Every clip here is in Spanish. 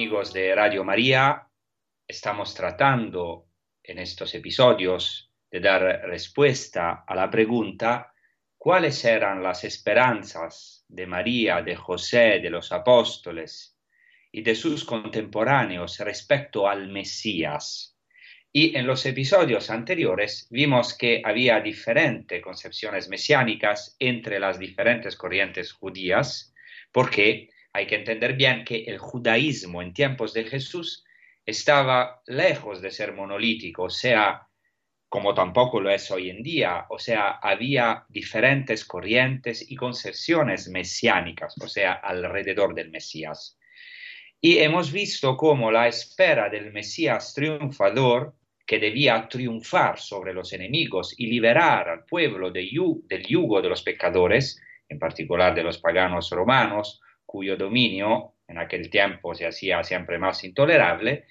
Amigos de Radio María, estamos tratando en estos episodios de dar respuesta a la pregunta cuáles eran las esperanzas de María, de José, de los apóstoles y de sus contemporáneos respecto al Mesías. Y en los episodios anteriores vimos que había diferentes concepciones mesiánicas entre las diferentes corrientes judías, porque hay que entender bien que el judaísmo en tiempos de Jesús estaba lejos de ser monolítico, o sea, como tampoco lo es hoy en día, o sea, había diferentes corrientes y concepciones mesiánicas, o sea, alrededor del Mesías. Y hemos visto cómo la espera del Mesías triunfador, que debía triunfar sobre los enemigos y liberar al pueblo del yugo de los pecadores, en particular de los paganos romanos, cuyo dominio en aquel tiempo se hacía siempre más intolerable,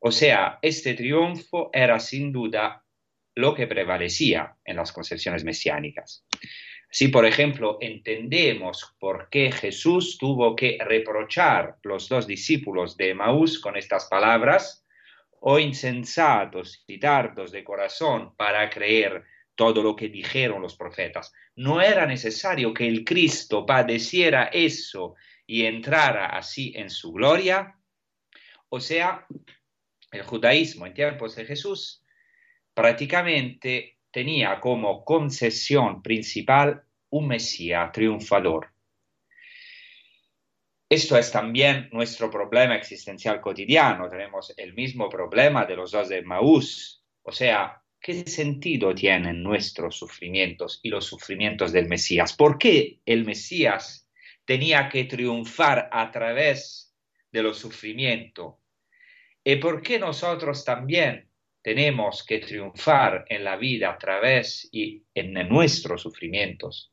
o sea, este triunfo era sin duda lo que prevalecía en las concepciones mesiánicas. Si, por ejemplo, entendemos por qué Jesús tuvo que reprochar los dos discípulos de Maús con estas palabras, o insensatos y tardos de corazón para creer todo lo que dijeron los profetas. No era necesario que el Cristo padeciera eso y entrara así en su gloria. O sea, el judaísmo en tiempos de Jesús prácticamente tenía como concesión principal un Mesías triunfador. Esto es también nuestro problema existencial cotidiano. Tenemos el mismo problema de los dos de Maús. O sea, ¿qué sentido tienen nuestros sufrimientos y los sufrimientos del Mesías? ¿Por qué el Mesías tenía que triunfar a través de los sufrimientos? ¿Y por qué nosotros también tenemos que triunfar en la vida a través y en nuestros sufrimientos?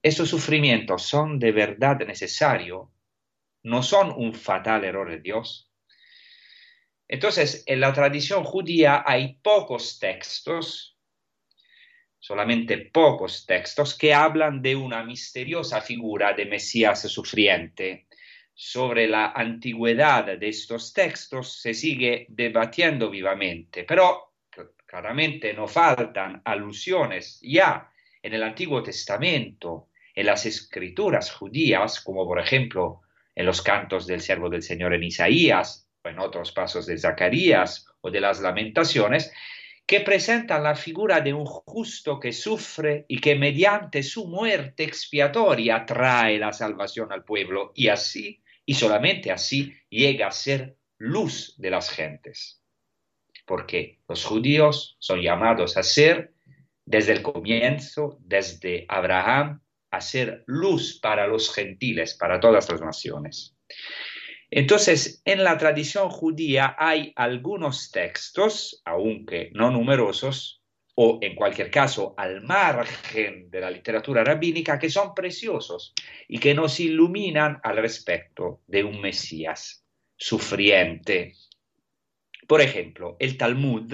¿Estos sufrimientos son de verdad necesarios? ¿No son un fatal error de Dios? Entonces, en la tradición judía hay pocos textos, solamente pocos textos, que hablan de una misteriosa figura de Mesías sufriente. Sobre la antigüedad de estos textos se sigue debatiendo vivamente, pero claramente no faltan alusiones ya en el Antiguo Testamento, en las escrituras judías, como por ejemplo en los cantos del siervo del Señor en Isaías, en otros pasos de Zacarías o de las lamentaciones, que presentan la figura de un justo que sufre y que mediante su muerte expiatoria trae la salvación al pueblo y así, y solamente así, llega a ser luz de las gentes. Porque los judíos son llamados a ser, desde el comienzo, desde Abraham, a ser luz para los gentiles, para todas las naciones. Entonces, en la tradición judía hay algunos textos, aunque no numerosos, o en cualquier caso al margen de la literatura rabínica, que son preciosos y que nos iluminan al respecto de un Mesías sufriente. Por ejemplo, el Talmud,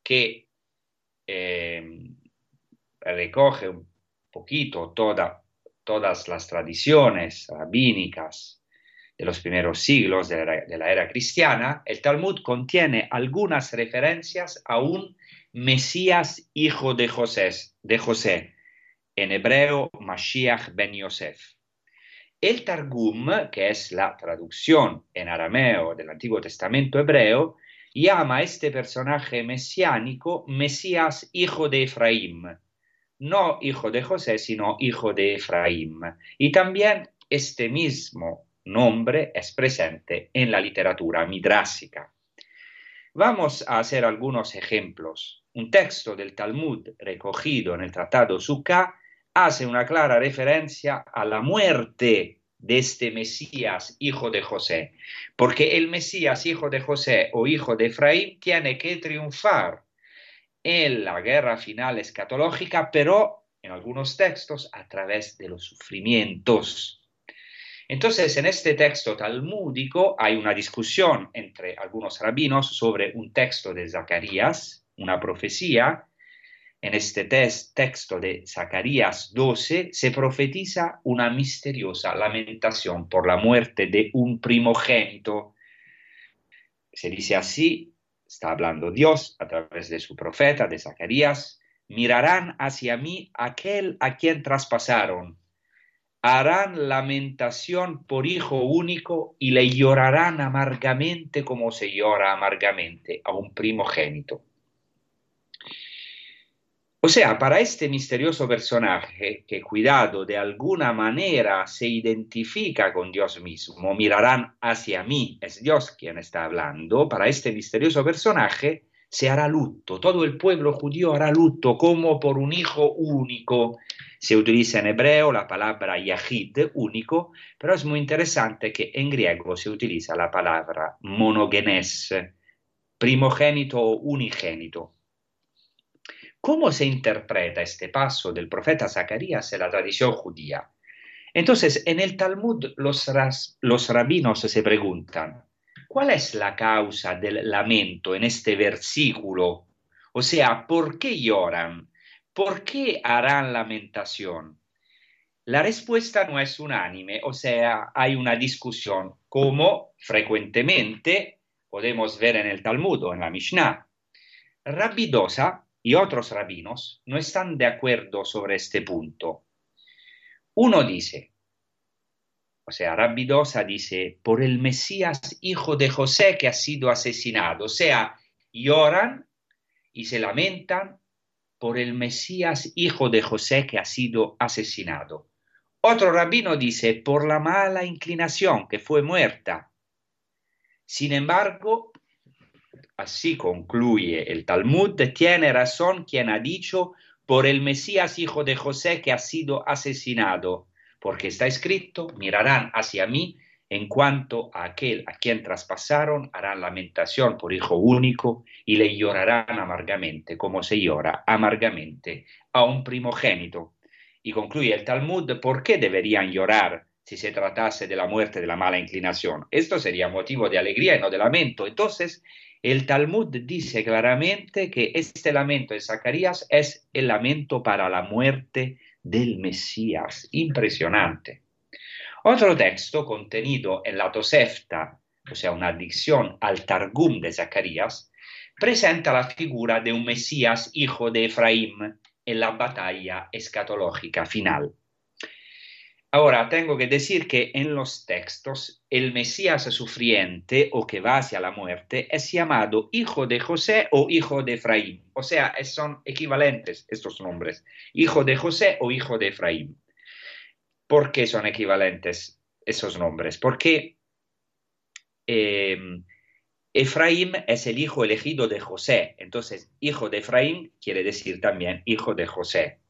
que eh, recoge un poquito toda, todas las tradiciones rabínicas de los primeros siglos de la, era cristiana, el Talmud contiene algunas referencias a un Mesías hijo de José, de José, en hebreo Mashiach ben Yosef. El Targum, que es la traducción en arameo del Antiguo Testamento hebreo, llama a este personaje mesiánico Mesías hijo de Efraín, no hijo de José, sino hijo de Efraín. Y también este mismo nombre es presente en la literatura midrásica. Vamos a hacer algunos ejemplos. Un texto del Talmud recogido en el Tratado Sukkah hace una clara referencia a la muerte de este Mesías, hijo de José, porque el Mesías, hijo de José o hijo de Efraín, tiene que triunfar en la guerra final escatológica, pero en algunos textos a través de los sufrimientos. Entonces, en este texto talmúdico hay una discusión entre algunos rabinos sobre un texto de Zacarías, una profecía, en este texto de Zacarías 12 se profetiza una misteriosa lamentación por la muerte de un primogénito. Se dice así, está hablando Dios a través de su profeta, de Zacarías, mirarán hacia mí aquel a quien traspasaron, harán lamentación por hijo único y le llorarán amargamente como se llora amargamente a un primogénito. O sea, para este misterioso personaje que cuidado de alguna manera se identifica con Dios mismo, mirarán hacia mí, es Dios quien está hablando, para este misterioso personaje se hará luto, todo el pueblo judío hará luto como por un hijo único. Se utiliza en hebreo la palabra yahid, único, pero es muy interesante que en griego se utiliza la palabra monogenes, primogénito o unigénito. ¿Cómo se interpreta este paso del profeta Zacarías en la tradición judía? Entonces, en el Talmud los, los rabinos se preguntan, ¿cuál es la causa del lamento en este versículo? O sea, ¿por qué lloran? ¿Por qué harán lamentación? La respuesta no es unánime, o sea, hay una discusión, como frecuentemente podemos ver en el Talmud o en la Mishnah. Rabbi Dosa y otros rabinos no están de acuerdo sobre este punto. Uno dice, o sea, Rabbi Dosa dice, por el Mesías hijo de José que ha sido asesinado, o sea, lloran y se lamentan por el Mesías hijo de José que ha sido asesinado. Otro rabino dice, por la mala inclinación que fue muerta. Sin embargo, así concluye el Talmud, tiene razón quien ha dicho por el Mesías hijo de José que ha sido asesinado, porque está escrito, mirarán hacia mí en cuanto a aquel a quien traspasaron, harán lamentación por hijo único y le llorarán amargamente, como se llora amargamente a un primogénito. Y concluye el Talmud, ¿por qué deberían llorar si se tratase de la muerte de la mala inclinación? Esto sería motivo de alegría y no de lamento. Entonces, el Talmud dice claramente que este lamento de Zacarías es el lamento para la muerte del Mesías. Impresionante. Otro texto contenido en la Tosefta, o sea, una adicción al Targum de Zacarías, presenta la figura de un Mesías hijo de Efraín en la batalla escatológica final. Ahora, tengo que decir que en los textos el Mesías sufriente o que va hacia la muerte es llamado hijo de José o hijo de Efraín. O sea, son equivalentes estos nombres, hijo de José o hijo de Efraín. ¿Por qué son equivalentes esos nombres? Porque eh, Efraín es el hijo elegido de José. Entonces, hijo de Efraín quiere decir también hijo de José.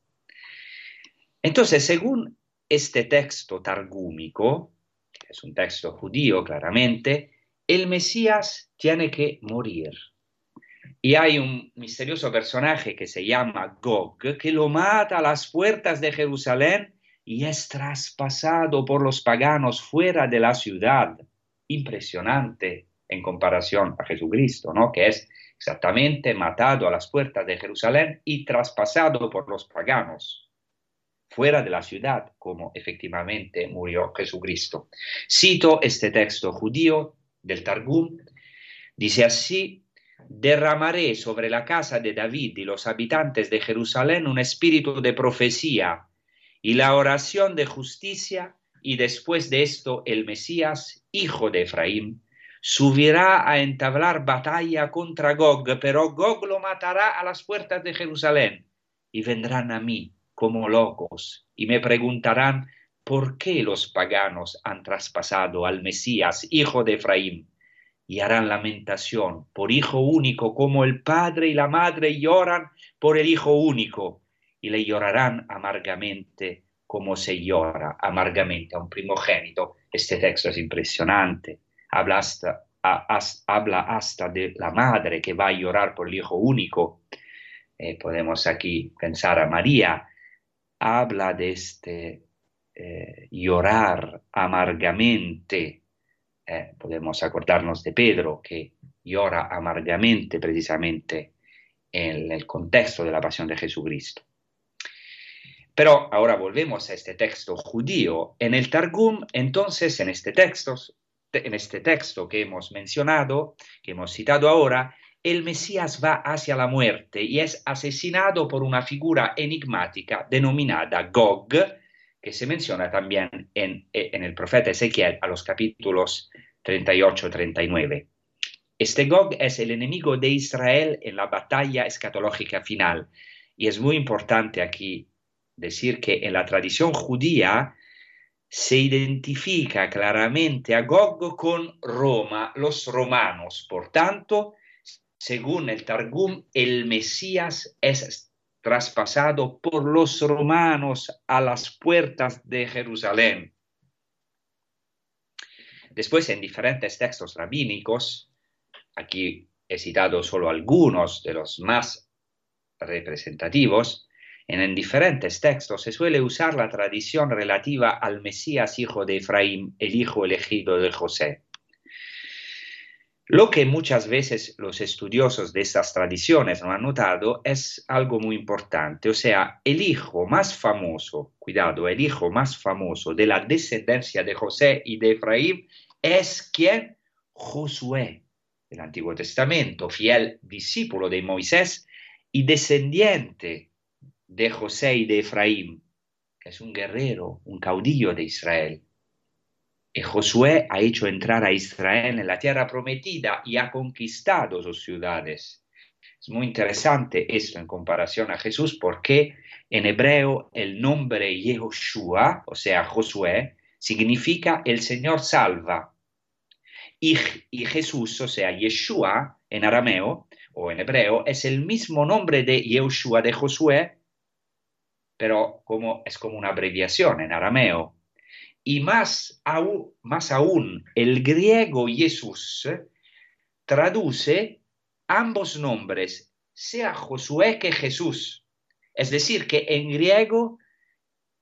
Entonces, según este texto targúmico, que es un texto judío claramente, el Mesías tiene que morir. Y hay un misterioso personaje que se llama Gog, que lo mata a las puertas de Jerusalén y es traspasado por los paganos fuera de la ciudad. Impresionante en comparación a Jesucristo, ¿no? Que es exactamente matado a las puertas de Jerusalén y traspasado por los paganos fuera de la ciudad, como efectivamente murió Jesucristo. Cito este texto judío del Targum, dice así, derramaré sobre la casa de David y los habitantes de Jerusalén un espíritu de profecía y la oración de justicia, y después de esto el Mesías, hijo de Efraín, subirá a entablar batalla contra Gog, pero Gog lo matará a las puertas de Jerusalén, y vendrán a mí como locos, y me preguntarán por qué los paganos han traspasado al Mesías, hijo de Efraín, y harán lamentación por hijo único, como el padre y la madre lloran por el hijo único, y le llorarán amargamente como se llora amargamente a un primogénito. Este texto es impresionante. Habla hasta, de la madre que va a llorar por el hijo único. Eh, podemos aquí pensar a María. Habla de este eh, llorar amargamente. Eh, podemos acordarnos de Pedro que llora amargamente precisamente en el contexto de la pasión de Jesucristo. Pero ahora volvemos a este texto judío. En el Targum, entonces, en este texto, en este texto que hemos mencionado, que hemos citado ahora, el Mesías va hacia la muerte y es asesinado por una figura enigmática denominada Gog, que se menciona también en, el profeta Ezequiel a los capítulos 38-39. Este Gog es el enemigo de Israel en la batalla escatológica final. Y es muy importante aquí decir que en la tradición judía se identifica claramente a Gog con Roma, los romanos. Por tanto, según el Targum, el Mesías es traspasado por los romanos a las puertas de Jerusalén. Después, en diferentes textos rabínicos, aquí he citado solo algunos de los más representativos, en diferentes textos se suele usar la tradición relativa al Mesías hijo de Efraín, el hijo elegido de José. Lo que muchas veces los estudiosos de estas tradiciones no han notado es algo muy importante, o sea, el hijo más famoso, cuidado, el hijo más famoso de la descendencia de José y de Efraín es quien? Josué, del Antiguo Testamento, fiel discípulo de Moisés y descendiente de José y de Efraín, que es un guerrero, un caudillo de Israel. Y Josué ha hecho entrar a Israel en la tierra prometida y ha conquistado sus ciudades. Es muy interesante esto en comparación a Jesús porque en hebreo el nombre Yehoshua, o sea, Josué, significa el Señor salva. Y, y Jesús, o sea, Yeshua en arameo o en hebreo, es el mismo nombre de Yehoshua de Josué, pero como, es como una abreviación en arameo. Y más aún, el griego Jesús traduce ambos nombres, sea Josué que Jesús. Es decir, que en griego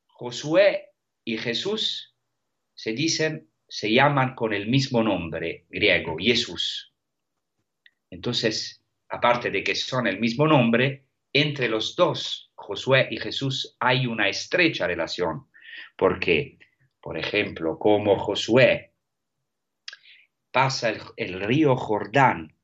Josué y Jesús se dicen, se llaman con el mismo nombre griego, Jesús. Entonces, aparte de que son el mismo nombre, entre los dos, Josué y Jesús, hay una estrecha relación, porque, por ejemplo, como Josué pasa el, río Jordán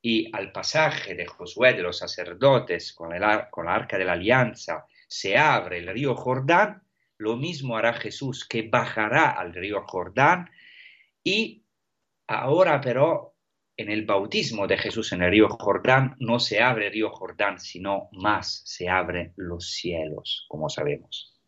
y al pasaje de Josué de los sacerdotes con, el, con la arca de la alianza se abre el río Jordán, lo mismo hará Jesús que bajará al río Jordán y ahora pero en el bautismo de Jesús en el río Jordán no se abre el río Jordán, sino más se abren los cielos, como sabemos.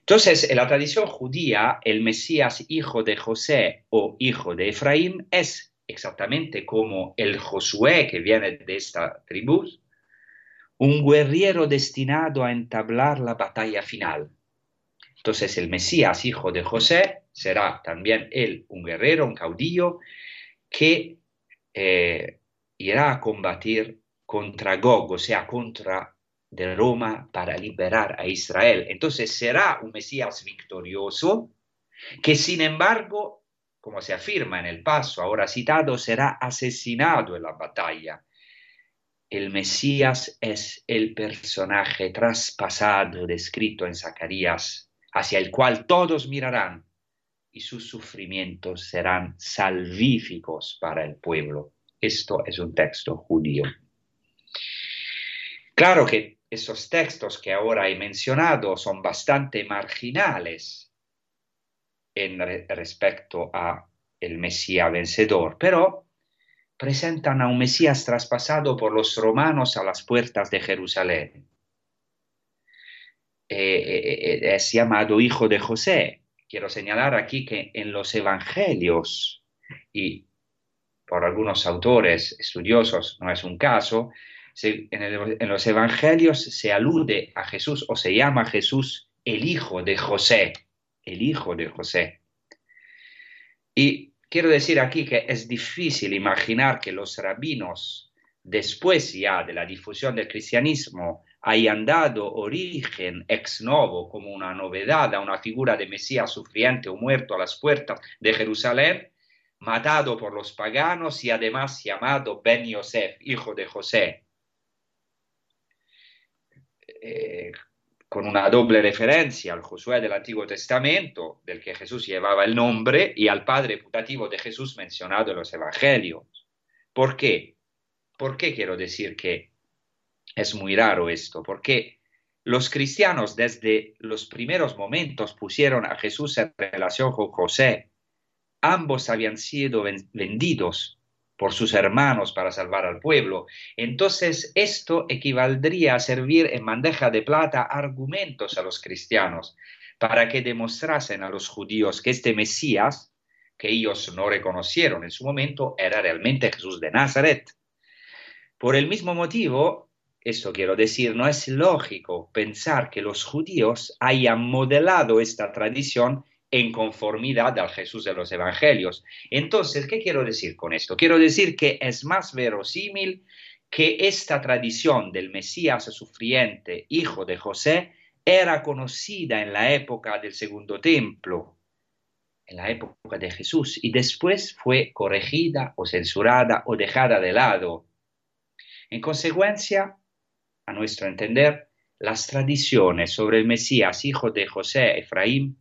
Entonces, en la tradición judía, el Mesías hijo de José o hijo de Efraín es exactamente como el Josué que viene de esta tribu, un guerrero destinado a entablar la batalla final. Entonces, el Mesías hijo de José será también él un guerrero, un caudillo, que eh, irá a combatir contra Gog, o sea, contra de Roma para liberar a Israel. Entonces será un Mesías victorioso que sin embargo, como se afirma en el paso ahora citado, será asesinado en la batalla. El Mesías es el personaje traspasado descrito en Zacarías, hacia el cual todos mirarán y sus sufrimientos serán salvíficos para el pueblo. Esto es un texto judío. Claro que esos textos que ahora he mencionado son bastante marginales en re- respecto a el Mesías vencedor, pero presentan a un Mesías traspasado por los romanos a las puertas de Jerusalén. Eh, eh, eh, es llamado hijo de José. Quiero señalar aquí que en los evangelios y por algunos autores estudiosos no es un caso, en, en los evangelios se alude a Jesús o se llama Jesús el hijo de José, el hijo de José. Y quiero decir aquí que es difícil imaginar que los rabinos, después ya de la difusión del cristianismo, hayan dado origen ex novo como una novedad a una figura de Mesías sufriente o muerto a las puertas de Jerusalén, matado por los paganos y además llamado Ben Yosef, hijo de José. Eh, con una doble referencia al Josué del Antiguo Testamento, del que Jesús llevaba el nombre, y al padre putativo de Jesús mencionado en los Evangelios. ¿Por qué? ¿Por qué quiero decir que es muy raro esto? Porque los cristianos desde los primeros momentos pusieron a Jesús en relación con José. Ambos habían sido ven- vendidos por sus hermanos para salvar al pueblo. Entonces esto equivaldría a servir en bandeja de plata argumentos a los cristianos para que demostrasen a los judíos que este Mesías, que ellos no reconocieron en su momento, era realmente Jesús de Nazaret. Por el mismo motivo, esto quiero decir, no es lógico pensar que los judíos hayan modelado esta tradición en conformidad al Jesús de los Evangelios. Entonces, ¿qué quiero decir con esto? Quiero decir que es más verosímil que esta tradición del Mesías sufriente, hijo de José, era conocida en la época del Segundo Templo, en la época de Jesús, y después fue corregida o censurada o dejada de lado. En consecuencia, a nuestro entender, las tradiciones sobre el Mesías, hijo de José Efraín,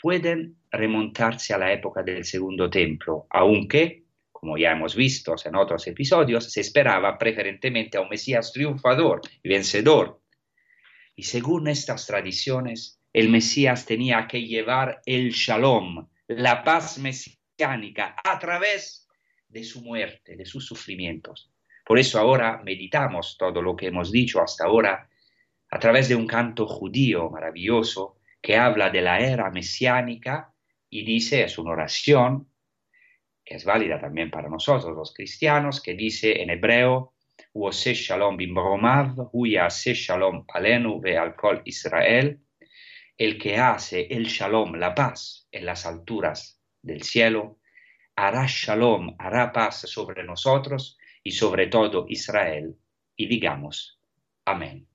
pueden remontarse a la época del Segundo Templo, aunque, como ya hemos visto en otros episodios, se esperaba preferentemente a un Mesías triunfador y vencedor. Y según estas tradiciones, el Mesías tenía que llevar el shalom, la paz mesiánica, a través de su muerte, de sus sufrimientos. Por eso ahora meditamos todo lo que hemos dicho hasta ahora a través de un canto judío maravilloso que habla de la era mesiánica y dice, es una oración, que es válida también para nosotros los cristianos, que dice en hebreo, Uose shalom bimbromav, huyase shalom alenu ve al kol Israel, el que hace el shalom, la paz, en las alturas del cielo, hará shalom, hará paz sobre nosotros y sobre todo Israel. Y digamos, amén.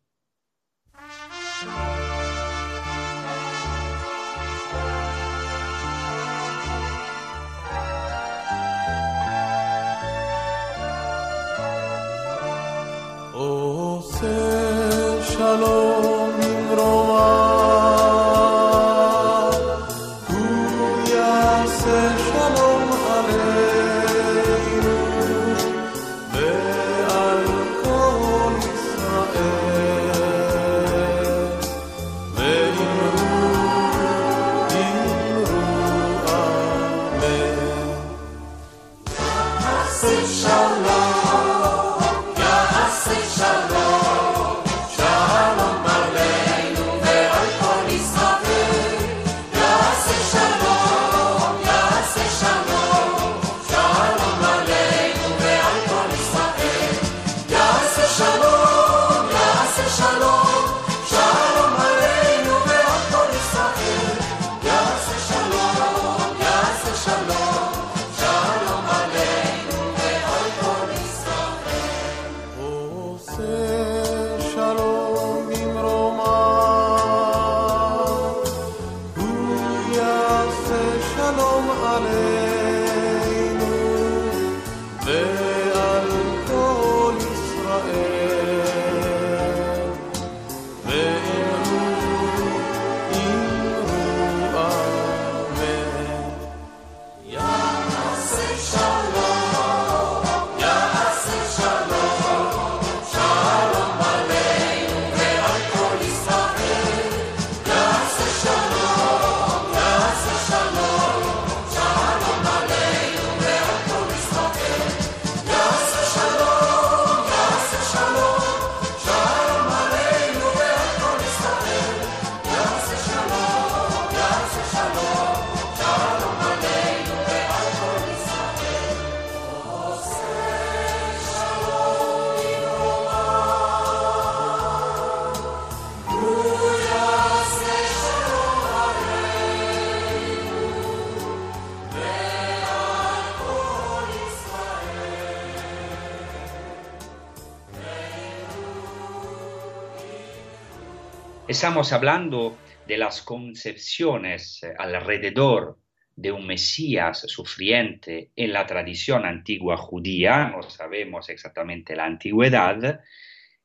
Estamos hablando de las concepciones eh, alrededor de un Mesías sufriente en la tradición antigua judía, no sabemos exactamente la antigüedad,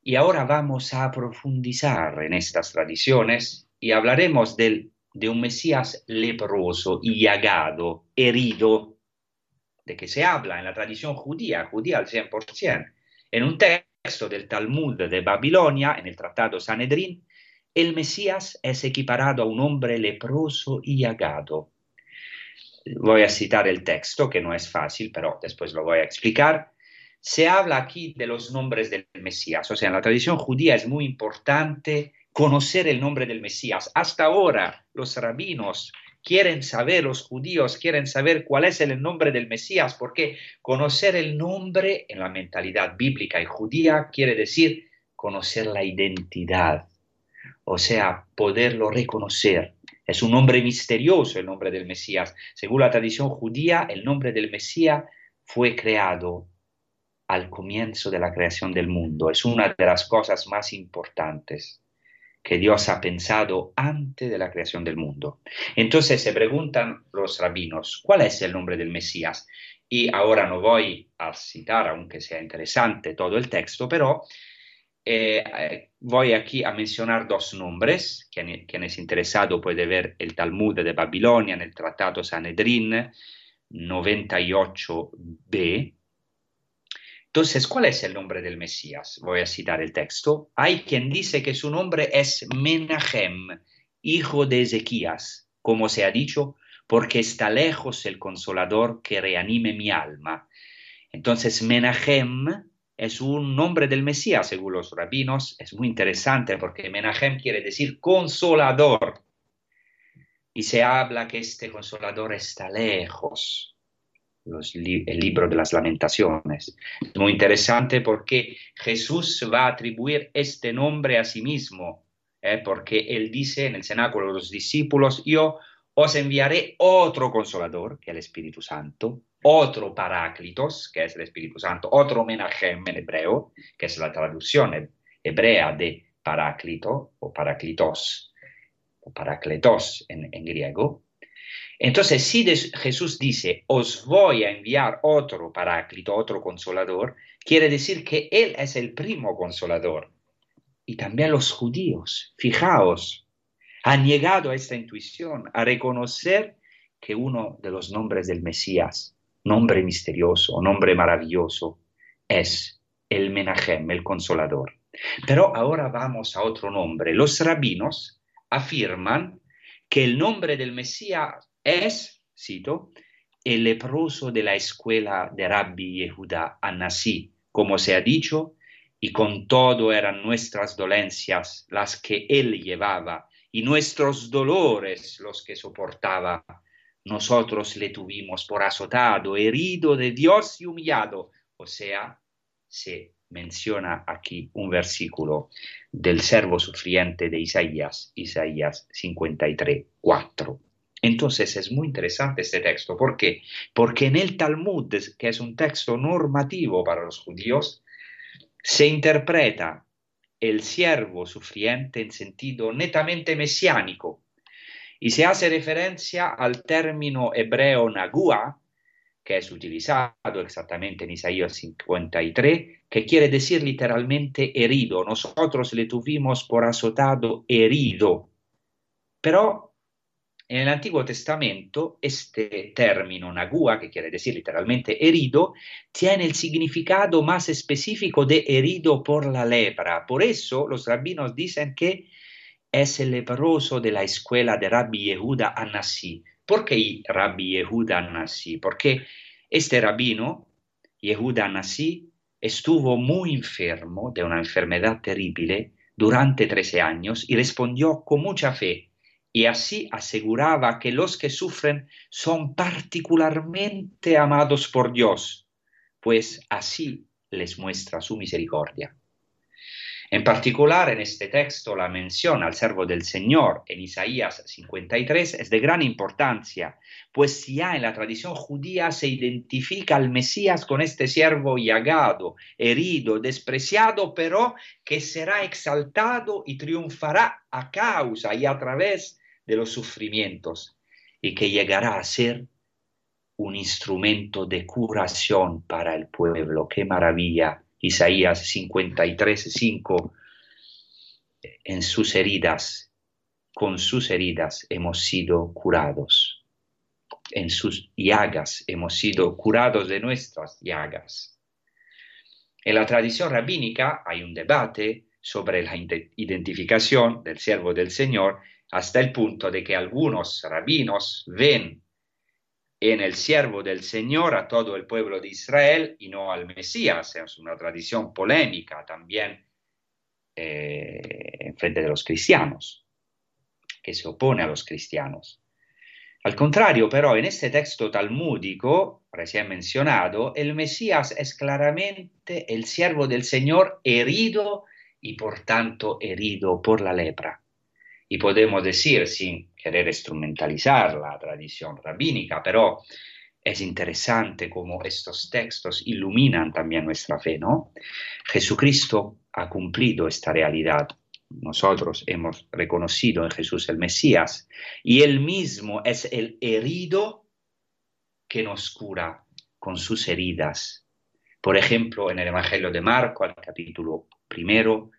y ahora vamos a profundizar en estas tradiciones y hablaremos del, de un Mesías leproso llagado, herido, de que se habla en la tradición judía, judía al 100%, en un texto del Talmud de Babilonia, en el Tratado Sanedrín, el Mesías es equiparado a un hombre leproso y llagado. Voy a citar el texto, que no es fácil, pero después lo voy a explicar. Se habla aquí de los nombres del Mesías, o sea, en la tradición judía es muy importante conocer el nombre del Mesías. Hasta ahora los rabinos quieren saber, los judíos quieren saber cuál es el nombre del Mesías, porque conocer el nombre en la mentalidad bíblica y judía quiere decir conocer la identidad, o sea, poderlo reconocer. Es un nombre misterioso el nombre del Mesías. Según la tradición judía, el nombre del Mesías fue creado al comienzo de la creación del mundo. Es una de las cosas más importantes que Dios ha pensado antes de la creación del mundo. Entonces se preguntan los rabinos, ¿cuál es el nombre del Mesías? Y ahora no voy a citar, aunque sea interesante todo el texto, pero eh, voy aquí a mencionar dos nombres. Quien, quien, es interesado puede ver el Talmud de Babilonia en el Tratado Sanedrín 98b. Entonces, ¿cuál es el nombre del Mesías? Voy a citar el texto. Hay quien dice que su nombre es Menahem, hijo de Ezequías, como se ha dicho, porque está lejos el consolador que reanime mi alma. Entonces, Menahem es un nombre del Mesías, según los rabinos. Es muy interesante porque Menahem quiere decir consolador. Y se habla que este consolador está lejos el libro de las lamentaciones. Es muy interesante porque Jesús va a atribuir este nombre a sí mismo, ¿eh? porque él dice en el cenáculo de los discípulos, yo os enviaré otro consolador, que es el Espíritu Santo, otro paráclitos, que es el Espíritu Santo, otro menajem en hebreo, que es la traducción hebrea de paráclito o paráclitos, o paracletos en, en griego, entonces, si Jesús dice, os voy a enviar otro paráclito, otro consolador, quiere decir que Él es el primo consolador. Y también los judíos, fijaos, han llegado a esta intuición, a reconocer que uno de los nombres del Mesías, nombre misterioso, nombre maravilloso, es el Menahem, el consolador. Pero ahora vamos a otro nombre. Los rabinos afirman que el nombre del Mesías es, cito, el leproso de la escuela de Rabbi Yehuda Anasí, como se ha dicho, y con todo eran nuestras dolencias las que él llevaba, y nuestros dolores los que soportaba. Nosotros le tuvimos por azotado, herido de Dios y humillado. O sea, se menciona aquí un versículo del servo sufriente de Isaías, Isaías 53, 4. Entonces es muy interesante este texto. ¿Por qué? Porque en el Talmud, que es un texto normativo para los judíos, se interpreta el siervo sufriente en sentido netamente mesiánico y se hace referencia al término hebreo nagua, que es utilizado exactamente en Isaías 53, que quiere decir literalmente herido. Nosotros le tuvimos por azotado herido. Pero en el Antiguo Testamento, este término nagua, que quiere decir literalmente herido, tiene el significado más específico de herido por la lepra. Por eso los rabinos dicen que es el leproso de la escuela de Rabbi Yehuda Anasi. ¿Por qué Rabbi Yehuda Anasi? Porque este rabino, Yehuda Anasi, estuvo muy enfermo de una enfermedad terrible durante 13 años y respondió con mucha fe y así aseguraba que los que sufren son particularmente amados por Dios, pues así les muestra su misericordia. En particular, en este texto, la mención al servo del Señor en Isaías 53 es de gran importancia, pues ya en la tradición judía se identifica al Mesías con este siervo llagado, herido, despreciado, pero que será exaltado y triunfará a causa y a través de los sufrimientos, y que llegará a ser un instrumento de curación para el pueblo. ¡Qué maravilla! Isaías 53, 5, en sus heridas, con sus heridas hemos sido curados. En sus llagas hemos sido curados de nuestras llagas. En la tradición rabínica hay un debate sobre la identificación del siervo del Señor hasta el punto de que algunos rabinos ven en el siervo del Señor a todo el pueblo de Israel y no al Mesías. Es una tradición polémica también eh, en frente de los cristianos, que se opone a los cristianos. Al contrario, pero, en este texto talmúdico recién mencionado, el Mesías es claramente el siervo del Señor herido y por tanto herido por la lepra. Y podemos decir, sin querer instrumentalizar la tradición rabínica, pero es interesante cómo estos textos iluminan también nuestra fe, ¿no? Jesucristo ha cumplido esta realidad. Nosotros hemos reconocido en Jesús el Mesías y él mismo es el herido que nos cura con sus heridas. Por ejemplo, en el Evangelio de Marco, al capítulo primero,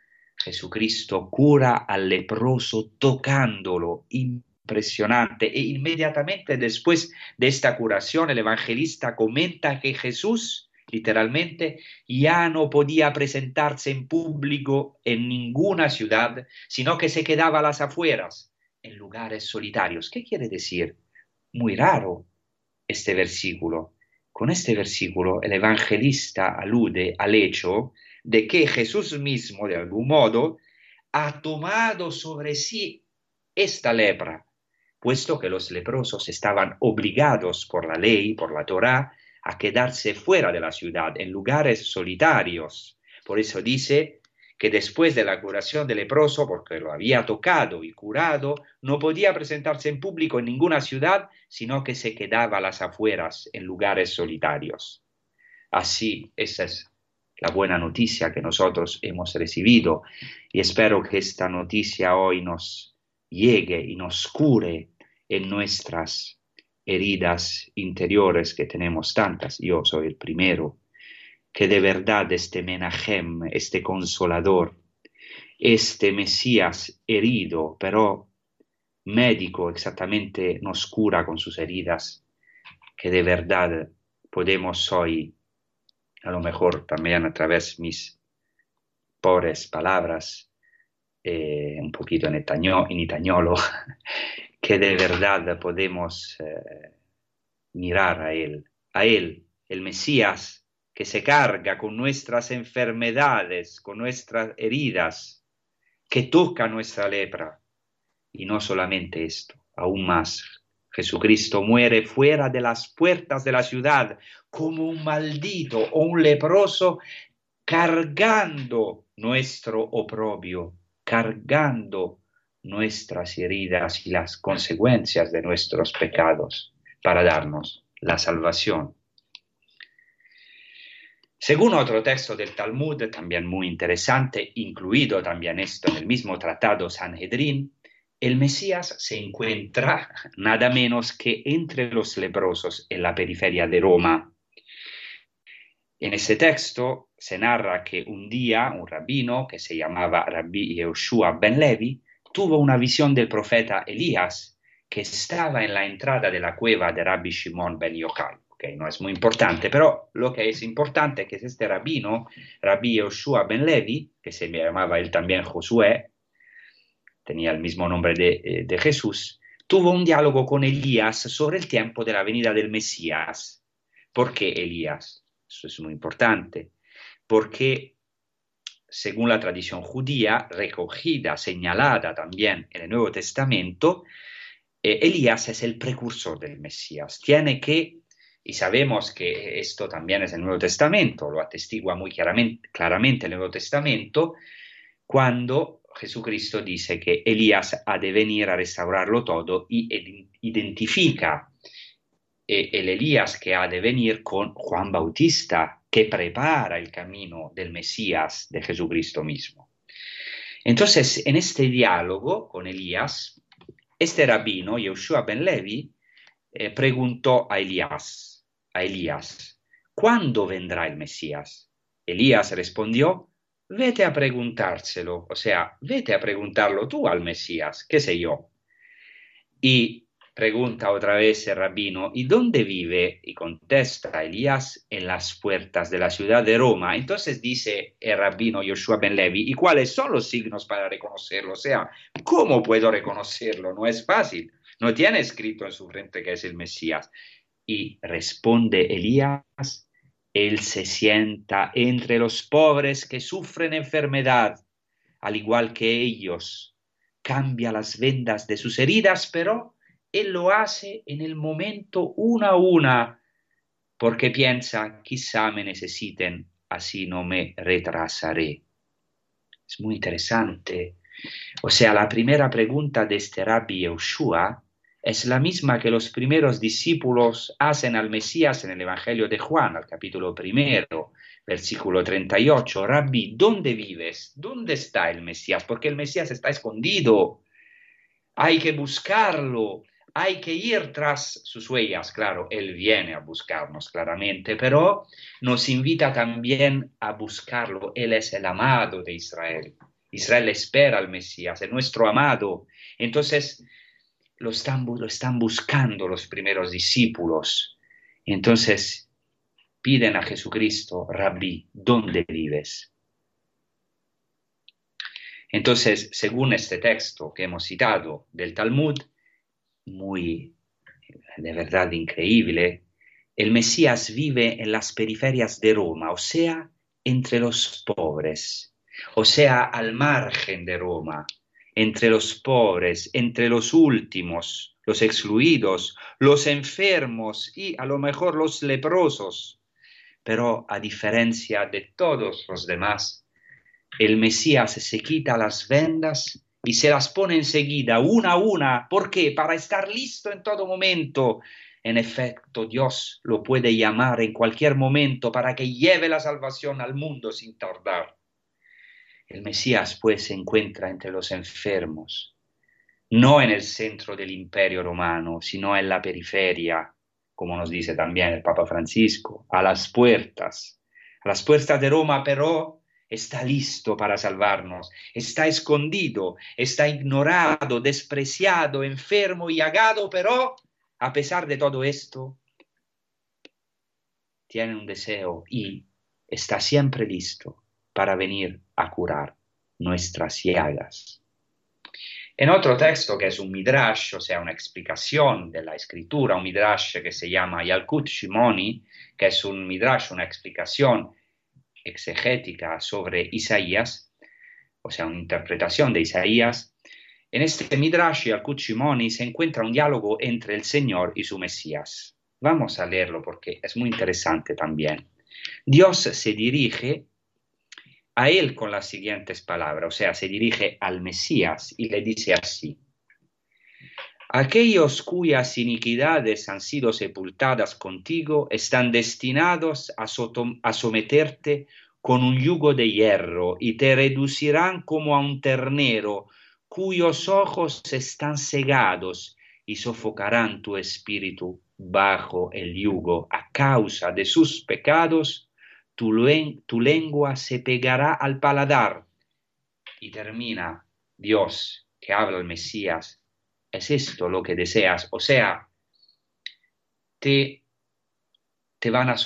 Jesucristo cura al leproso tocándolo, impresionante. E inmediatamente después de esta curación, el evangelista comenta que Jesús, literalmente, ya no podía presentarse en público en ninguna ciudad, sino que se quedaba a las afueras, en lugares solitarios. ¿Qué quiere decir? Muy raro este versículo. Con este versículo el evangelista alude al hecho de que Jesús mismo, de algún modo, ha tomado sobre sí esta lepra, puesto que los leprosos estaban obligados por la ley, por la Torá, a quedarse fuera de la ciudad, en lugares solitarios. Por eso dice que después de la curación del leproso, porque lo había tocado y curado, no podía presentarse en público en ninguna ciudad, sino que se quedaba a las afueras, en lugares solitarios. Así, esa es la buena noticia que nosotros hemos recibido y espero que esta noticia hoy nos llegue y nos cure en nuestras heridas interiores que tenemos tantas. Yo soy el primero que de verdad este Menahem, este consolador, este Mesías herido, pero médico exactamente, nos cura con sus heridas, que de verdad podemos hoy a lo mejor también a través de mis pobres palabras, eh, un poquito en, itañolo, que de verdad podemos eh, mirar a Él, a Él, el Mesías, que se carga con nuestras enfermedades, con nuestras heridas, que toca nuestra lepra. Y no solamente esto, aún más, Jesucristo muere fuera de las puertas de la ciudad como un maldito o un leproso, cargando nuestro oprobio, cargando nuestras heridas y las consecuencias de nuestros pecados para darnos la salvación. Según otro texto del Talmud, también muy interesante, incluido también esto en el mismo tratado Sanhedrin, el Mesías se encuentra nada menos que entre los leprosos en la periferia de Roma. En ese texto se narra que un día un rabino que se llamaba Rabbi Yehoshua ben Levi tuvo una visión del profeta Elías que estaba en la entrada de la cueva de Rabbi Shimon ben Yochai. Okay, no es muy importante, pero lo que es importante es que este rabino, Rabbi Yehoshua ben Levi, que se llamaba él también Josué, tenía el mismo nombre eh, de, Jesús, tuvo un diálogo con Elías sobre el tiempo de la venida del Mesías. ¿Por qué Elías? Eso es muy importante. Porque, según la tradición judía, recogida, señalada también en el Nuevo Testamento, eh, Elías es el precursor del Mesías. Tiene que, y sabemos que esto también es el Nuevo Testamento, lo atestigua muy claramente, claramente el Nuevo Testamento, cuando Jesucristo dice que Elías ha de venir a restaurarlo todo y identifica eh, el Elías que ha de venir con Juan Bautista, que prepara el camino del Mesías de Jesucristo mismo. Entonces, en este diálogo con Elías, este rabino, Yehoshua ben Levi, eh, preguntó a Elías, a Elías, ¿cuándo vendrá el Mesías? Elías respondió, vete a preguntárselo, o sea, vete a preguntarlo tú al Mesías, qué sé yo. Y pregunta otra vez el rabino, ¿y dónde vive? Y contesta Elías, en las puertas de la ciudad de Roma. Entonces dice el rabino Yoshua Ben Levi, ¿y cuáles son los signos para reconocerlo? O sea, ¿cómo puedo reconocerlo? No es fácil. No tiene escrito en su frente que es el Mesías. Y responde Elías, él se sienta entre los pobres que sufren enfermedad, al igual que ellos. Cambia las vendas de sus heridas, pero él lo hace en el momento una a una, porque piensa, quizá me necesiten, así no me retrasaré. Es muy interesante. O sea, la primera pregunta de este rabbi Yehoshua es la misma que los primeros discípulos hacen al Mesías en el Evangelio de Juan, al capítulo primero, versículo 38. Rabbi, ¿dónde vives? ¿Dónde está el Mesías? Porque el Mesías está escondido. Hay que buscarlo, hay que ir tras sus huellas. Claro, Él viene a buscarnos claramente, pero nos invita también a buscarlo. Él es el amado de Israel. Israel espera al Mesías, es nuestro amado. Entonces, lo están, lo están buscando los primeros discípulos. Entonces piden a Jesucristo, Rabí, ¿dónde vives? Entonces, según este texto que hemos citado del Talmud, muy de verdad increíble, el Mesías vive en las periferias de Roma, o sea, entre los pobres, o sea, al margen de Roma, entre los pobres, entre los últimos, los excluidos, los enfermos y a lo mejor los leprosos. Pero a diferencia de todos los demás, el Mesías se quita las vendas y se las pone enseguida, una a una. ¿Por qué? Para estar listo en todo momento. En efecto, Dios lo puede llamar en cualquier momento para que lleve la salvación al mundo sin tardar. El Mesías pues se encuentra entre los enfermos, no en el centro del imperio romano, sino en la periferia, como nos dice también el Papa Francisco, a las puertas, a las puertas de Roma, pero está listo para salvarnos, está escondido, está ignorado, despreciado, enfermo y agado, pero a pesar de todo esto, tiene un deseo y está siempre listo para venir a curar nuestras llagas. En otro texto que es un midrash, o sea, una explicación de la escritura, un midrash que se llama Yalkut Shimoni, que es un midrash, una explicación exegética sobre Isaías, o sea, una interpretación de Isaías, en este midrash Yalkut Shimoni se encuentra un diálogo entre el Señor y su Mesías. Vamos a leerlo porque es muy interesante también. Dios se dirige a él con las siguientes palabras, o sea, se dirige al Mesías y le dice así, aquellos cuyas iniquidades han sido sepultadas contigo están destinados a, a, someterte con un yugo de hierro y te reducirán como a un ternero cuyos ojos están cegados y sofocarán tu espíritu bajo el yugo a causa de sus pecados tu, lengua se pegará al paladar. Y termina Dios que habla al Mesías. Es esto lo que deseas. O sea, te, te van a,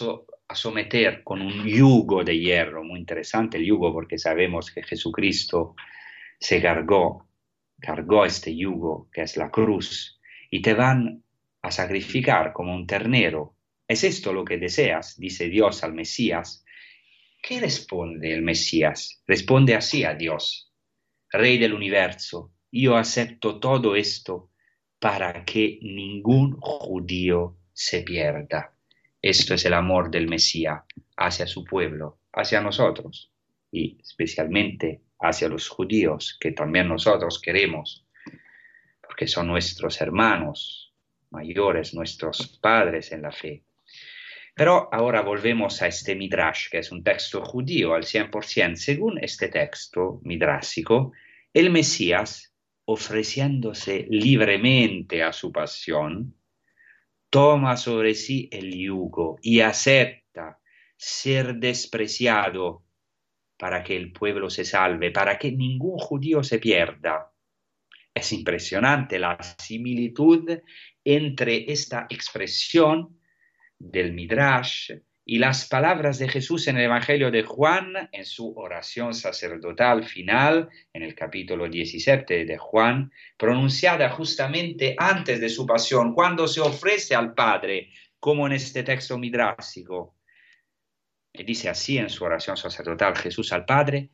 a, someter con un yugo de hierro. Muy interesante el yugo porque sabemos que Jesucristo se cargó, cargó este yugo que es la cruz. Y te van a sacrificar como un ternero. ¿Es esto lo que deseas? Dice Dios al Mesías. ¿Qué responde el Mesías? Responde así a Dios, Rey del universo, yo acepto todo esto para que ningún judío se pierda. Esto es el amor del Mesías hacia su pueblo, hacia nosotros y especialmente hacia los judíos, que también nosotros queremos, porque son nuestros hermanos mayores, nuestros padres en la fe. Pero ahora volvemos a este Midrash, que es un texto judío al 100%. Según este texto midrásico, el Mesías, ofreciéndose libremente a su pasión, toma sobre sí el yugo y acepta ser despreciado para que el pueblo se salve, para que ningún judío se pierda. Es impresionante la similitud entre esta expresión del Midrash y las palabras de Jesús en el Evangelio de Juan, en su oración sacerdotal final, en el capítulo 17 de Juan, pronunciada justamente antes de su pasión, cuando se ofrece al Padre, como en este texto midrásico. Y dice así en su oración sacerdotal Jesús al Padre,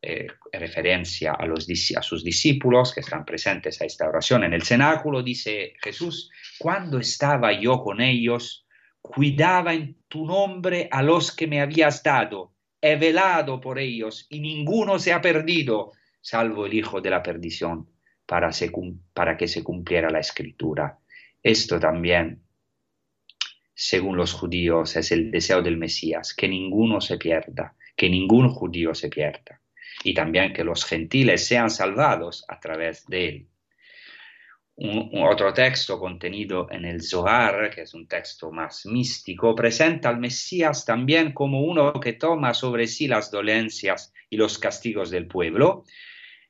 eh, en referencia a, los, a sus discípulos que están presentes a esta oración en el cenáculo, dice Jesús, cuando estaba yo con ellos, cuidaba en tu nombre a los que me habías dado, he velado por ellos y ninguno se ha perdido, salvo el hijo de la perdición, para, para que se cumpliera la escritura. Esto también, según los judíos, es el deseo del Mesías, que ninguno se pierda, que ningún judío se pierda, y también que los gentiles sean salvados a través de él un, otro texto contenido en el Zohar, que es un texto más místico, presenta al Mesías también como uno que toma sobre sí las dolencias y los castigos del pueblo.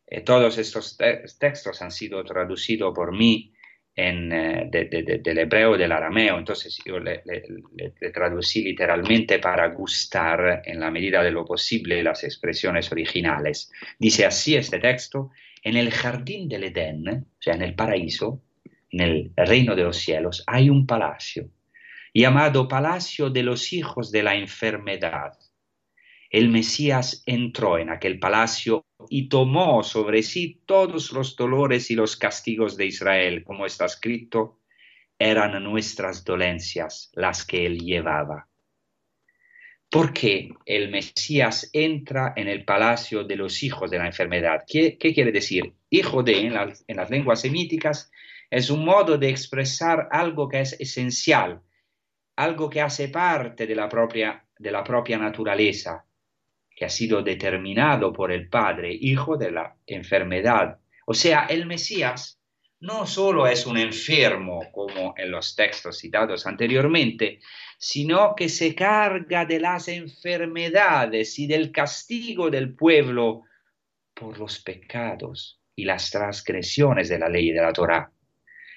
Eh, todos estos textos han sido traducidos por mí en, eh, del hebreo del arameo, entonces yo le, le, traducí literalmente para gustar en la medida de lo posible las expresiones originales. Dice así este texto, en el jardín del Edén, o sea, en el paraíso, en el reino de los cielos, hay un palacio llamado Palacio de los Hijos de la Enfermedad. El Mesías entró en aquel palacio y tomó sobre sí todos los dolores y los castigos de Israel, como está escrito, eran nuestras dolencias las que él llevaba porque el Mesías entra en el palacio de los hijos de la enfermedad. ¿Qué, quiere decir? Hijo de, en, en, las lenguas semíticas, es un modo de expresar algo que es esencial, algo que hace parte de la propia, de la propia naturaleza, que ha sido determinado por el Padre, hijo de la enfermedad. O sea, el Mesías no solo es un enfermo, como en los textos citados anteriormente, sino que se carga de las enfermedades y del castigo del pueblo por los pecados y las transgresiones de la ley de la Torá.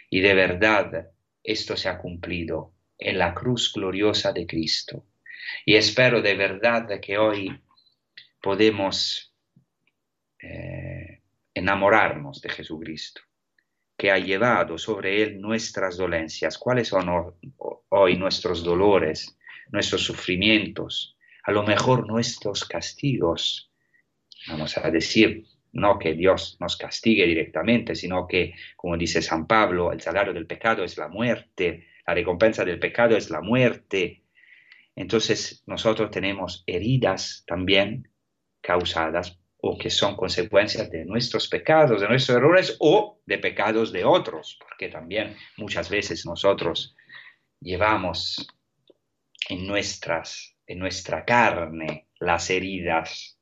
Y de verdad esto se ha cumplido en la cruz gloriosa de Cristo. Y espero de verdad que hoy podemos eh, enamorarnos de Jesucristo que ha llevado sobre él nuestras dolencias. ¿Cuáles son hoy nuestros dolores, nuestros sufrimientos? A lo mejor nuestros castigos. Vamos a decir, no que Dios nos castigue directamente, sino que, como dice San Pablo, el salario del pecado es la muerte, la recompensa del pecado es la muerte. Entonces nosotros tenemos heridas también causadas que son consecuencias de nuestros pecados, de nuestros errores o de pecados de otros, porque también muchas veces nosotros llevamos en, nuestras, en nuestra carne las heridas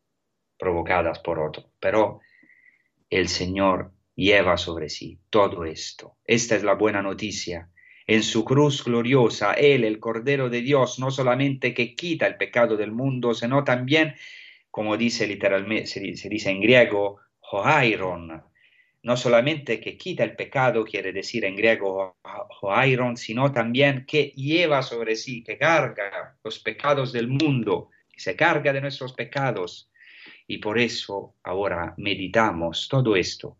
provocadas por otro, pero el Señor lleva sobre sí todo esto. Esta es la buena noticia. En su cruz gloriosa, Él, el Cordero de Dios, no solamente que quita el pecado del mundo, sino también como dice literalmente, se, dice en griego, hoairon, no solamente que quita el pecado, quiere decir en griego hoairon, sino también que lleva sobre sí, que carga los pecados del mundo, se carga de nuestros pecados. Y por eso ahora meditamos todo esto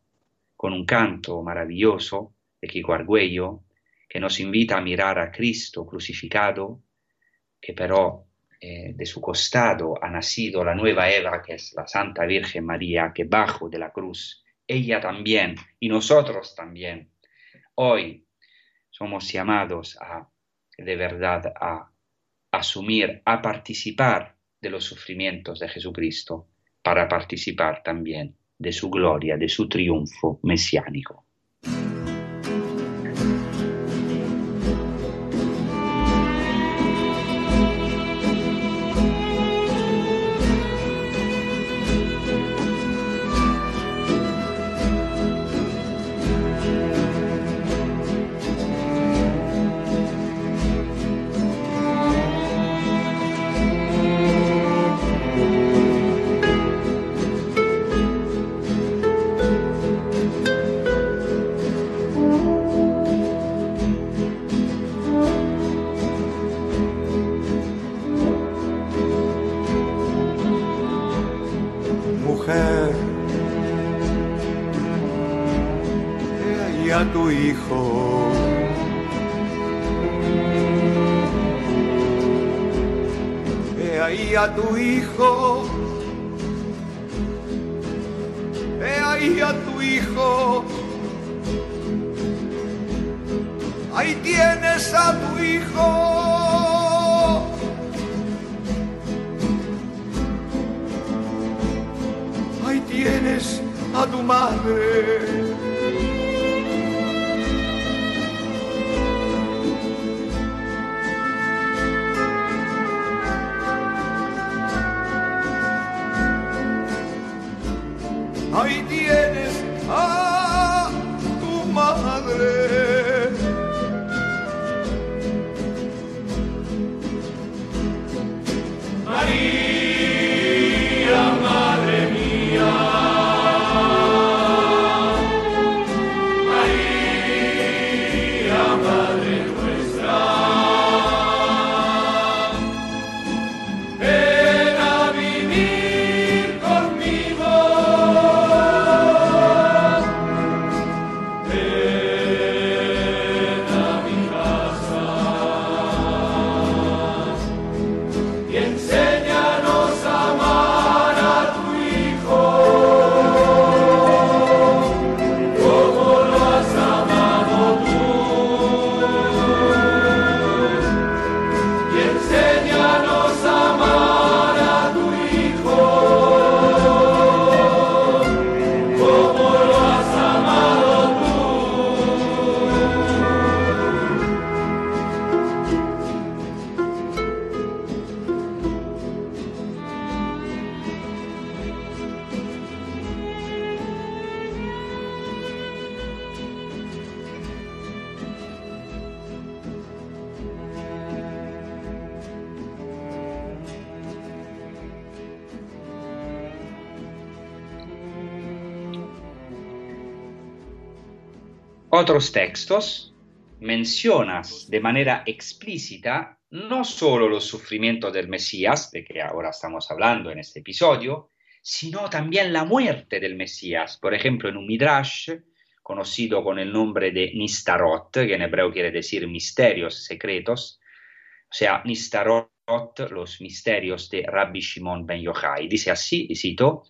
con un canto maravilloso de Kiko Argüello, que nos invita a mirar a Cristo crucificado, que pero eh, de su costado ha nacido la nueva Eva, que es la Santa Virgen María, que bajo de la cruz, ella también y nosotros también, hoy somos llamados a, de verdad, a asumir, a participar de los sufrimientos de Jesucristo para participar también de su gloria, de su triunfo mesiánico. A tu hijo. He ahí a tu hijo. He ahí a tu hijo. Ahí tienes a tu hijo. Ahí tienes a tu madre. Otros textos mencionas de manera explícita no solo los sufrimientos del Mesías, de que ahora estamos hablando en este episodio, sino también la muerte del Mesías. Por ejemplo, en un Midrash conocido con el nombre de Nistarot, que en hebreo quiere decir misterios secretos, o sea, Nistarot, los misterios de Rabbi Shimon ben Yochai. Dice así, y cito,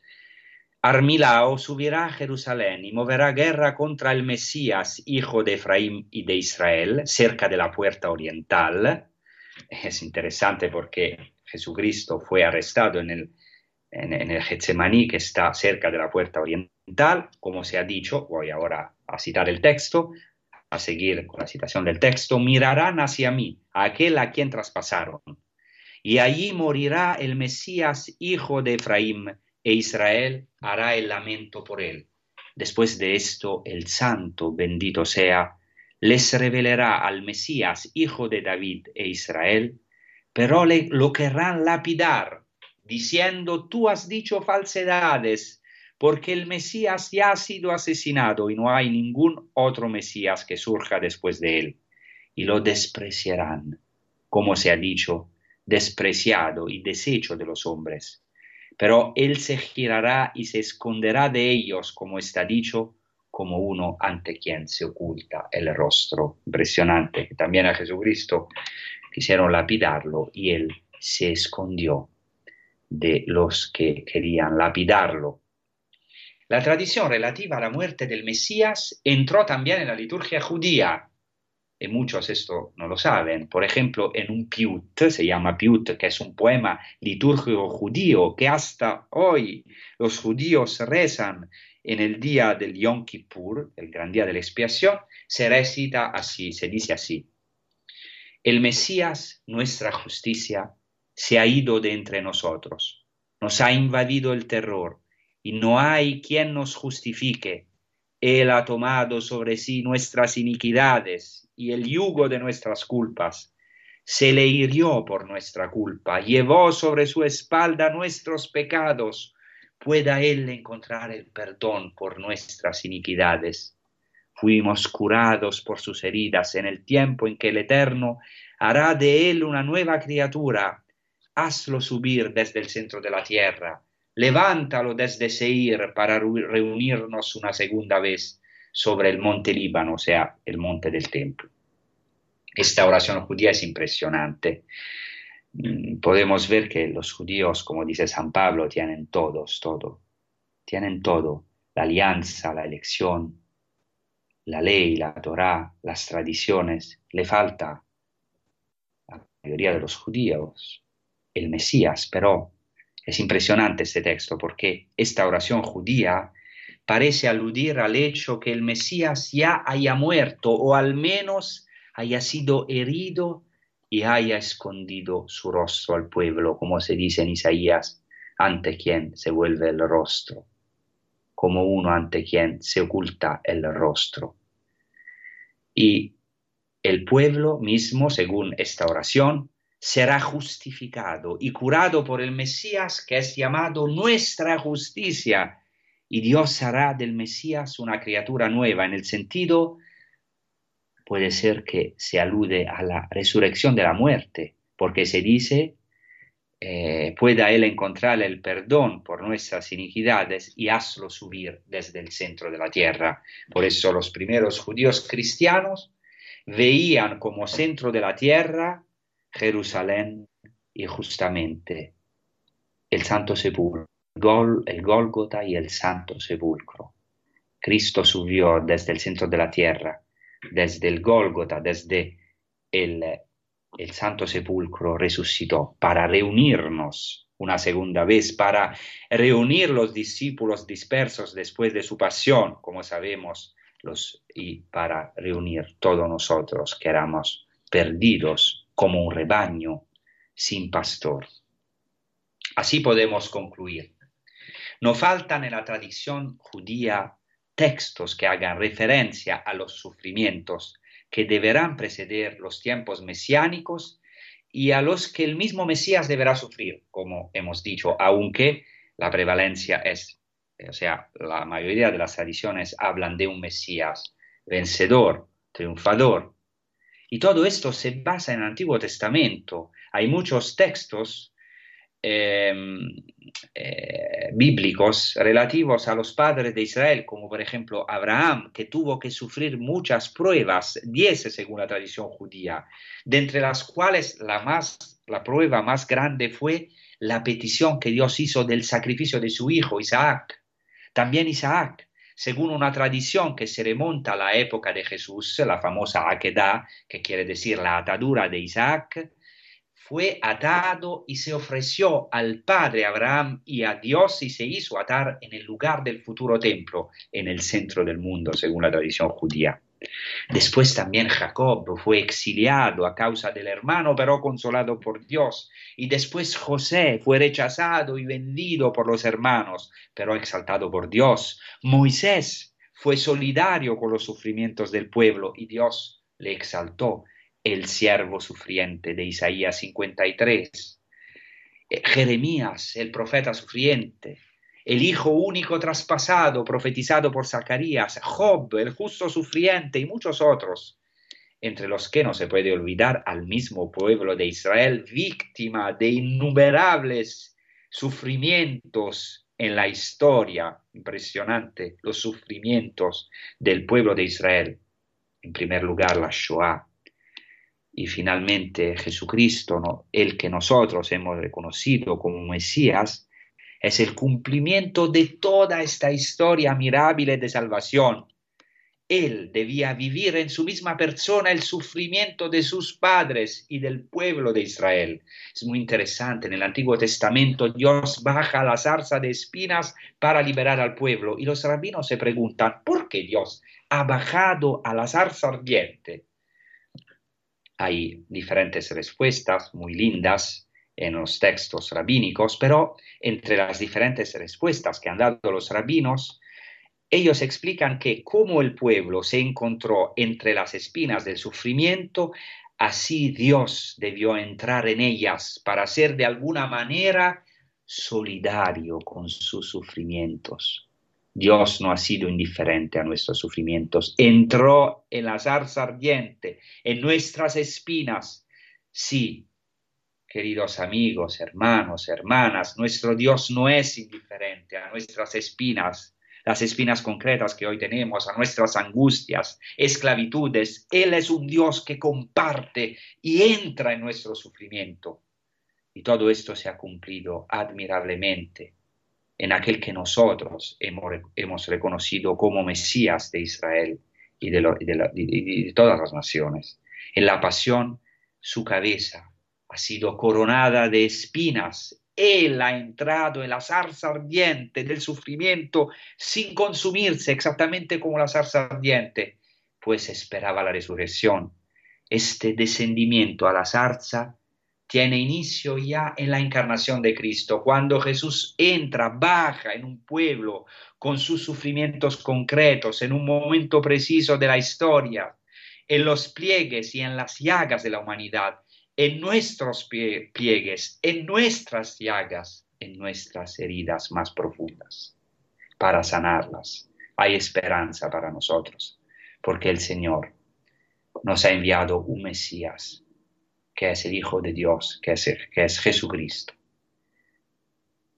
Armilao subirá a Jerusalén y moverá guerra contra el Mesías, hijo de Efraín y de Israel, cerca de la puerta oriental. Es interesante porque Jesucristo fue arrestado en el, en, en el Getsemaní, que está cerca de la puerta oriental, como se ha dicho, voy ahora a citar el texto, a seguir con la citación del texto, mirarán hacia mí, aquel a quien traspasaron, y allí morirá el Mesías, hijo de Efraín, e Israel hará el lamento por él. Después de esto, el santo, bendito sea, les revelará al Mesías, hijo de David e Israel, pero le, lo querrán lapidar, diciendo, tú has dicho falsedades, porque el Mesías ya ha sido asesinado y no hay ningún otro Mesías que surja después de él, y lo despreciarán, como se ha dicho, despreciado y deshecho de los hombres pero él se girará y se esconderá de ellos, como está dicho, como uno ante quien se oculta el rostro. Impresionante. También a Jesucristo quisieron lapidarlo y él se escondió de los que querían lapidarlo. La tradición relativa a la muerte del Mesías entró también en la liturgia judía. Y muchos esto no lo saben. Por ejemplo, en un piut, se llama piut, que es un poema litúrgico judío, que hasta hoy los judíos rezan en el día del Yom Kippur, el gran día de la expiación, se recita así, se dice así. El Mesías, nuestra justicia, se ha ido de entre nosotros, nos ha invadido el terror, y no hay quien nos justifique. Él ha tomado sobre sí nuestras iniquidades y el yugo de nuestras culpas. Se le hirió por nuestra culpa, llevó sobre su espalda nuestros pecados. Pueda Él encontrar el perdón por nuestras iniquidades. Fuimos curados por sus heridas en el tiempo en que el Eterno hará de Él una nueva criatura. Hazlo subir desde el centro de la tierra levántalo desde Seir para reunirnos una segunda vez sobre el monte Líbano, o sea, el monte del templo. Esta oración judía es impresionante. Mm, podemos ver que los judíos, como dice San Pablo, tienen todos, todo. Tienen todo. La alianza, la elección, la ley, la Torah, las tradiciones. Le falta a la mayoría de los judíos el Mesías, pero es impresionante este texto porque esta oración judía parece aludir al hecho que el Mesías ya haya muerto o al menos haya sido herido y haya escondido su rostro al pueblo, como se dice en Isaías, ante quien se vuelve el rostro, como uno ante quien se oculta el rostro. Y el pueblo mismo, según esta oración, será justificado y curado por el Mesías que es llamado nuestra justicia. Y Dios hará del Mesías una criatura nueva en el sentido, puede ser que se alude a la resurrección de la muerte, porque se dice, eh, pueda Él encontrar el perdón por nuestras iniquidades y hazlo subir desde el centro de la tierra. Por eso los primeros judíos cristianos veían como centro de la tierra Jerusalén y justamente el Santo Sepulcro, el Gólgota y el Santo Sepulcro. Cristo subió desde el centro de la tierra, desde el Gólgota, desde el, el Santo Sepulcro, resucitó para reunirnos una segunda vez, para reunir los discípulos dispersos después de su pasión, como sabemos, y para reunir todos nosotros que éramos perdidos como un rebaño sin pastor. Así podemos concluir. No faltan en la tradición judía textos que hagan referencia a los sufrimientos que deberán preceder los tiempos mesiánicos y a los que el mismo Mesías deberá sufrir, como hemos dicho, aunque la prevalencia es, o sea, la mayoría de las tradiciones hablan de un Mesías vencedor, triunfador, y todo esto se basa en el Antiguo Testamento. Hay muchos textos em, eh, bíblicos relativos a los padres de Israel, como por ejemplo Abraham, que tuvo que sufrir muchas pruebas, diez según la tradición judía, de entre las cuales la, más, la prueba más grande fue la petición que Dios hizo del sacrificio de su hijo Isaac. También Isaac según una tradición que se remonta a la época de Jesús, la famosa Akedah, que quiere decir la atadura de Isaac, fue atado y se ofreció al padre Abraham y a Dios y se hizo atar en el lugar del futuro templo, en el centro del mundo, según la tradición judía. Después también Jacob fue exiliado a causa del hermano, pero consolado por Dios. Y después José fue rechazado y vendido por los hermanos, pero exaltado por Dios. Moisés fue solidario con los sufrimientos del pueblo y Dios le exaltó, el siervo sufriente de Isaías 53. Eh, Jeremías, el profeta sufriente, el Hijo único traspasado, profetizado por Zacarías, Job, el justo sufriente y muchos otros, entre los que no se puede olvidar al mismo pueblo de Israel, víctima de innumerables sufrimientos en la historia, impresionante, los sufrimientos del pueblo de Israel. En primer lugar, la Shoah. Y finalmente Jesucristo, el que nosotros hemos reconocido como Mesías, es el cumplimiento de toda esta historia mirable de salvación. él debía vivir en su misma persona el sufrimiento de sus padres y del pueblo de Israel. Es muy interesante, en el Antiguo Testamento Dios baja la zarza de espinas para liberar al pueblo y los rabinos se preguntan, ¿por qué Dios ha bajado a la zarza ardiente? Hay diferentes respuestas muy lindas en los textos rabínicos, pero entre las diferentes respuestas que han dado los rabinos, ellos explican que como el pueblo se encontró entre las espinas del sufrimiento, así Dios debió entrar en ellas para ser de alguna manera solidario con sus sufrimientos. Dios no ha sido indiferente a nuestros sufrimientos, entró en la zarza ardiente, en nuestras espinas. Sí, queridos amigos, hermanos, hermanas, nuestro Dios no es indiferente a nuestras espinas, las espinas concretas que hoy tenemos, a nuestras angustias, esclavitudes. Él es un Dios que comparte y entra en nuestro sufrimiento. Y todo esto se ha cumplido admirablemente en aquel que nosotros hemos, reconocido como Mesías de Israel y de todas las naciones. En la pasión, su cabeza ha sido coronada de espinas él ha entrado en la zarza ardiente del sufrimiento sin consumirse exactamente como la zarza ardiente, pues esperaba la resurrección. Este descendimiento a la zarza tiene inicio ya en la encarnación de Cristo, cuando Jesús entra, baja en un pueblo con sus sufrimientos concretos, en un momento preciso de la historia, en los pliegues y en las llagas de la humanidad en nuestros pliegues, en nuestras llagas, en nuestras heridas más profundas, para sanarlas. Hay esperanza para nosotros, porque el Señor nos ha enviado un Mesías, que es el Hijo de Dios, que es, Jesucristo.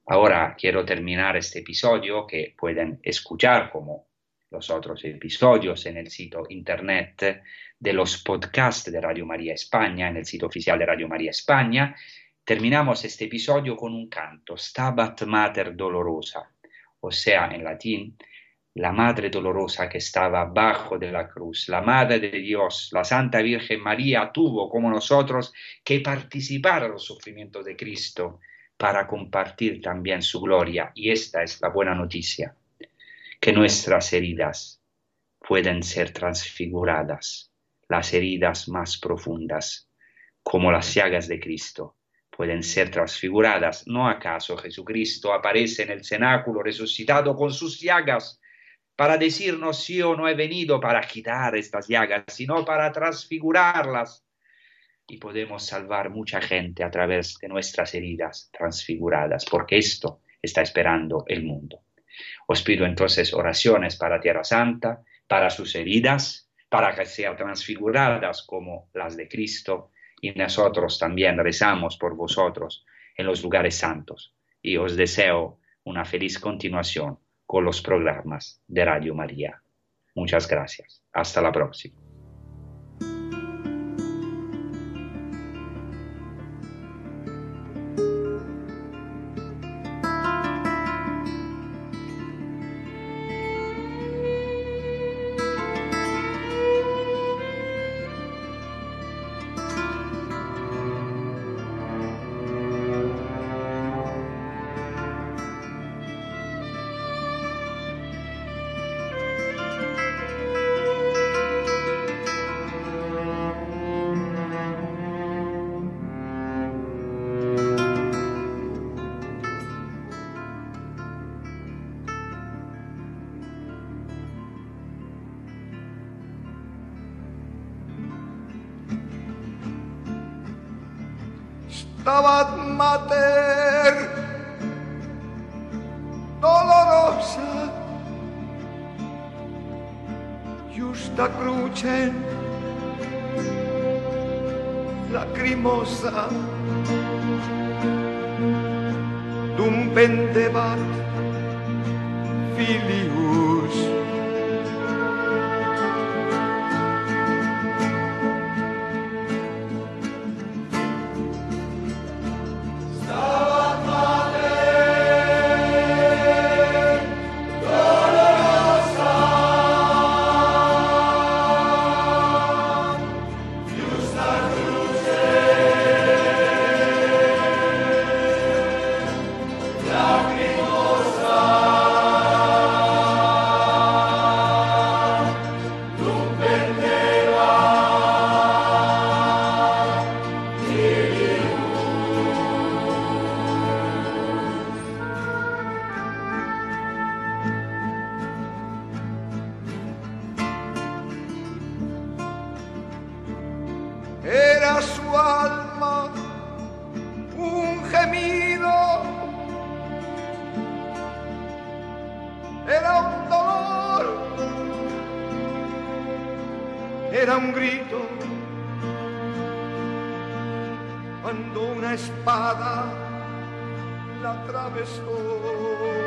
Ahora quiero terminar este episodio que pueden escuchar como los otros episodios en el sitio internet de los podcasts de Radio María España, en el sitio oficial de Radio María España. Terminamos este episodio con un canto, Stabat Mater Dolorosa, o sea, en latín, la Madre Dolorosa que estaba bajo de la cruz, la Madre de Dios, la Santa Virgen María, tuvo como nosotros que participar a los sufrimientos de Cristo para compartir también su gloria. Y esta es la buena noticia que nuestras heridas pueden ser transfiguradas, las heridas más profundas, como las llagas de Cristo, pueden ser transfiguradas. ¿No acaso Jesucristo aparece en el cenáculo resucitado con sus llagas para decirnos yo no he venido para quitar estas llagas, sino para transfigurarlas? Y podemos salvar mucha gente a través de nuestras heridas transfiguradas, porque esto está esperando el mundo. Os pido entonces oraciones para Tierra Santa, para sus heridas, para que sean transfiguradas como las de Cristo, y nosotros también rezamos por vosotros en los lugares santos. Y os deseo una feliz continuación con los programas de Radio María. Muchas gracias. Hasta la próxima. Stabat Mater. Dolorosa. Justa cruce. Lacrimosa. Dum pendebat filius un grito. Cuando una espada la atravesó.